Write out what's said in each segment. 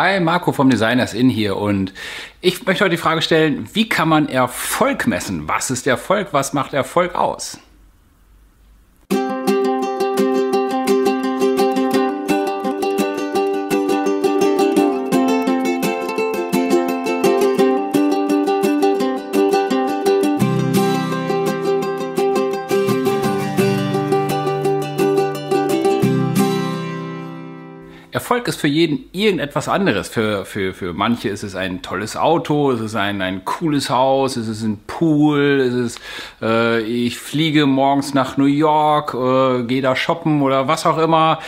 Hi, Marco vom Designers In hier und ich möchte heute die Frage stellen, wie kann man Erfolg messen? Was ist Erfolg? Was macht Erfolg aus? Erfolg ist für jeden irgendetwas anderes. Für, für, für manche ist es ein tolles Auto, es ist ein, ein cooles Haus, es ist ein Pool, es ist, äh, ich fliege morgens nach New York, äh, gehe da shoppen oder was auch immer.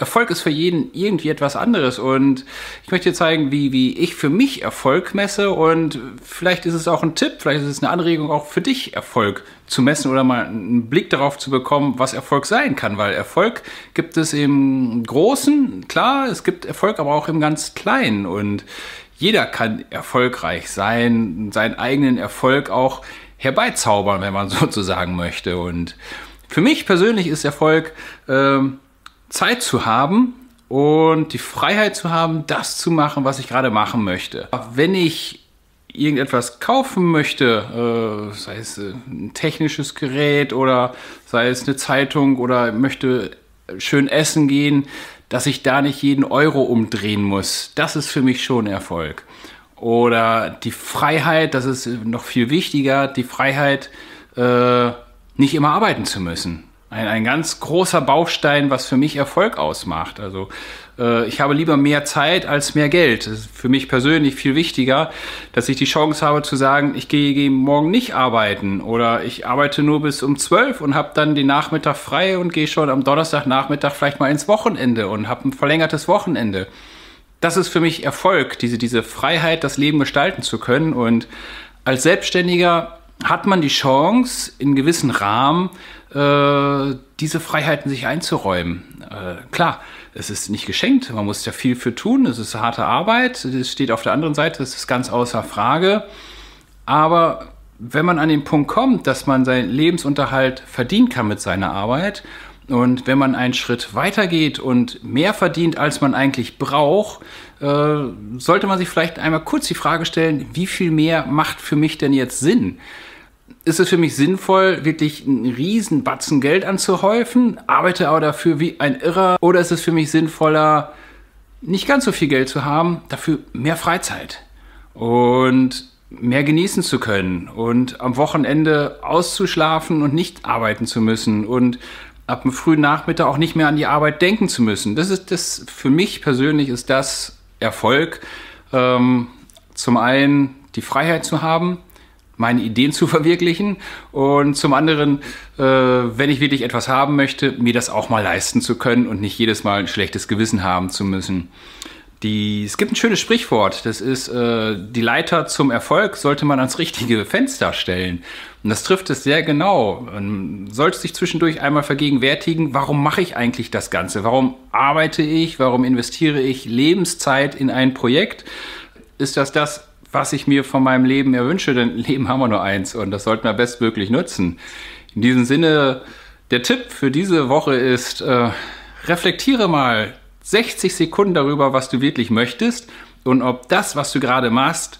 Erfolg ist für jeden irgendwie etwas anderes. Und ich möchte dir zeigen, wie, wie ich für mich Erfolg messe. Und vielleicht ist es auch ein Tipp, vielleicht ist es eine Anregung auch für dich Erfolg zu messen oder mal einen Blick darauf zu bekommen, was Erfolg sein kann, weil Erfolg gibt es im Großen, klar, es gibt Erfolg aber auch im ganz Kleinen. Und jeder kann erfolgreich sein, seinen eigenen Erfolg auch herbeizaubern, wenn man sozusagen möchte. Und für mich persönlich ist Erfolg, ähm, Zeit zu haben und die Freiheit zu haben, das zu machen, was ich gerade machen möchte. Wenn ich irgendetwas kaufen möchte, äh, sei es äh, ein technisches Gerät oder sei es eine Zeitung oder möchte schön essen gehen, dass ich da nicht jeden Euro umdrehen muss. Das ist für mich schon Erfolg. Oder die Freiheit, das ist noch viel wichtiger, die Freiheit, äh, nicht immer arbeiten zu müssen ein, ein ganz großer Baustein, was für mich Erfolg ausmacht. Also äh, ich habe lieber mehr Zeit als mehr Geld. Das ist für mich persönlich viel wichtiger, dass ich die Chance habe zu sagen, ich gehe, gehe morgen nicht arbeiten oder ich arbeite nur bis um zwölf und habe dann den Nachmittag frei und gehe schon am Donnerstagnachmittag vielleicht mal ins Wochenende und habe ein verlängertes Wochenende. Das ist für mich Erfolg, diese, diese Freiheit, das Leben gestalten zu können. Und als Selbstständiger hat man die Chance, in gewissen Rahmen äh, diese Freiheiten sich einzuräumen. Äh, klar, es ist nicht geschenkt, man muss ja viel für tun, es ist harte Arbeit, es steht auf der anderen Seite, das ist ganz außer Frage. Aber wenn man an den Punkt kommt, dass man seinen Lebensunterhalt verdienen kann mit seiner Arbeit und wenn man einen Schritt weiter geht und mehr verdient, als man eigentlich braucht, äh, sollte man sich vielleicht einmal kurz die Frage stellen, wie viel mehr macht für mich denn jetzt Sinn? ist es für mich sinnvoll, wirklich einen riesen Batzen Geld anzuhäufen, arbeite aber dafür wie ein Irrer? Oder ist es für mich sinnvoller, nicht ganz so viel Geld zu haben, dafür mehr Freizeit und mehr genießen zu können und am Wochenende auszuschlafen und nicht arbeiten zu müssen und ab dem frühen Nachmittag auch nicht mehr an die Arbeit denken zu müssen. Das ist das, für mich persönlich ist das Erfolg. Ähm, zum einen die Freiheit zu haben, meine Ideen zu verwirklichen und zum anderen, äh, wenn ich wirklich etwas haben möchte, mir das auch mal leisten zu können und nicht jedes Mal ein schlechtes Gewissen haben zu müssen. Die, es gibt ein schönes Sprichwort, das ist, äh, die Leiter zum Erfolg sollte man ans richtige Fenster stellen. Und das trifft es sehr genau. Man sollte sich zwischendurch einmal vergegenwärtigen, warum mache ich eigentlich das Ganze? Warum arbeite ich? Warum investiere ich Lebenszeit in ein Projekt? Ist das das, was ich mir von meinem Leben erwünsche, denn Leben haben wir nur eins und das sollten wir bestmöglich nutzen. In diesem Sinne, der Tipp für diese Woche ist, äh, reflektiere mal 60 Sekunden darüber, was du wirklich möchtest und ob das, was du gerade machst,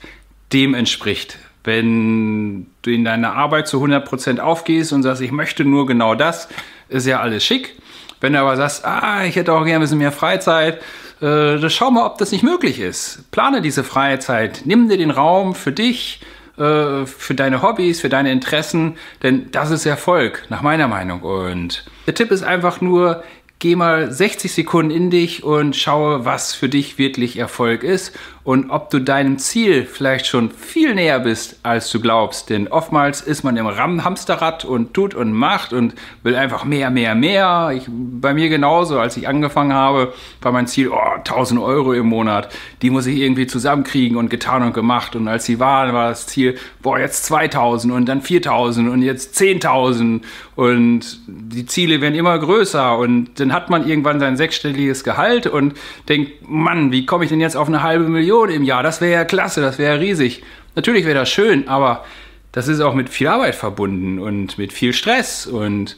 dem entspricht. Wenn du in deiner Arbeit zu 100% aufgehst und sagst, ich möchte nur genau das, ist ja alles schick. Wenn du aber sagst, ah, ich hätte auch gerne ein bisschen mehr Freizeit, äh, schau mal, ob das nicht möglich ist. Plane diese freie Zeit. Nimm dir den Raum für dich, äh, für deine Hobbys, für deine Interessen, denn das ist Erfolg, nach meiner Meinung. Und der Tipp ist einfach nur, geh mal 60 Sekunden in dich und schaue, was für dich wirklich Erfolg ist und ob du deinem Ziel vielleicht schon viel näher bist, als du glaubst. Denn oftmals ist man im Hamsterrad und tut und macht und will einfach mehr, mehr, mehr. Ich, bei mir genauso, als ich angefangen habe, war mein Ziel, oh, 1000 Euro im Monat. Die muss ich irgendwie zusammenkriegen und getan und gemacht. Und als sie waren, war das Ziel, boah, jetzt 2000 und dann 4000 und jetzt 10.000. Und die Ziele werden immer größer. Und dann hat man irgendwann sein sechsstelliges Gehalt und denkt, Mann, wie komme ich denn jetzt auf eine halbe Million? Million im Jahr, das wäre ja klasse, das wäre ja riesig. Natürlich wäre das schön, aber das ist auch mit viel Arbeit verbunden und mit viel Stress. Und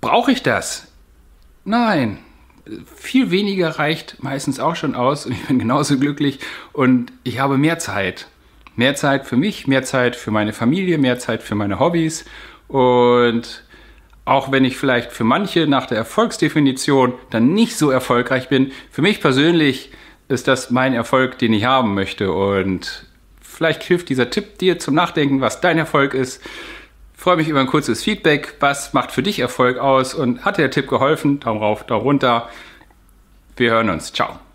brauche ich das? Nein, viel weniger reicht meistens auch schon aus und ich bin genauso glücklich und ich habe mehr Zeit. Mehr Zeit für mich, mehr Zeit für meine Familie, mehr Zeit für meine Hobbys und auch wenn ich vielleicht für manche nach der Erfolgsdefinition dann nicht so erfolgreich bin, für mich persönlich ist das mein Erfolg, den ich haben möchte. Und vielleicht hilft dieser Tipp dir zum Nachdenken, was dein Erfolg ist. Ich freue mich über ein kurzes Feedback. Was macht für dich Erfolg aus? Und hat der Tipp geholfen? Daumen rauf, Daumen runter. Wir hören uns. Ciao.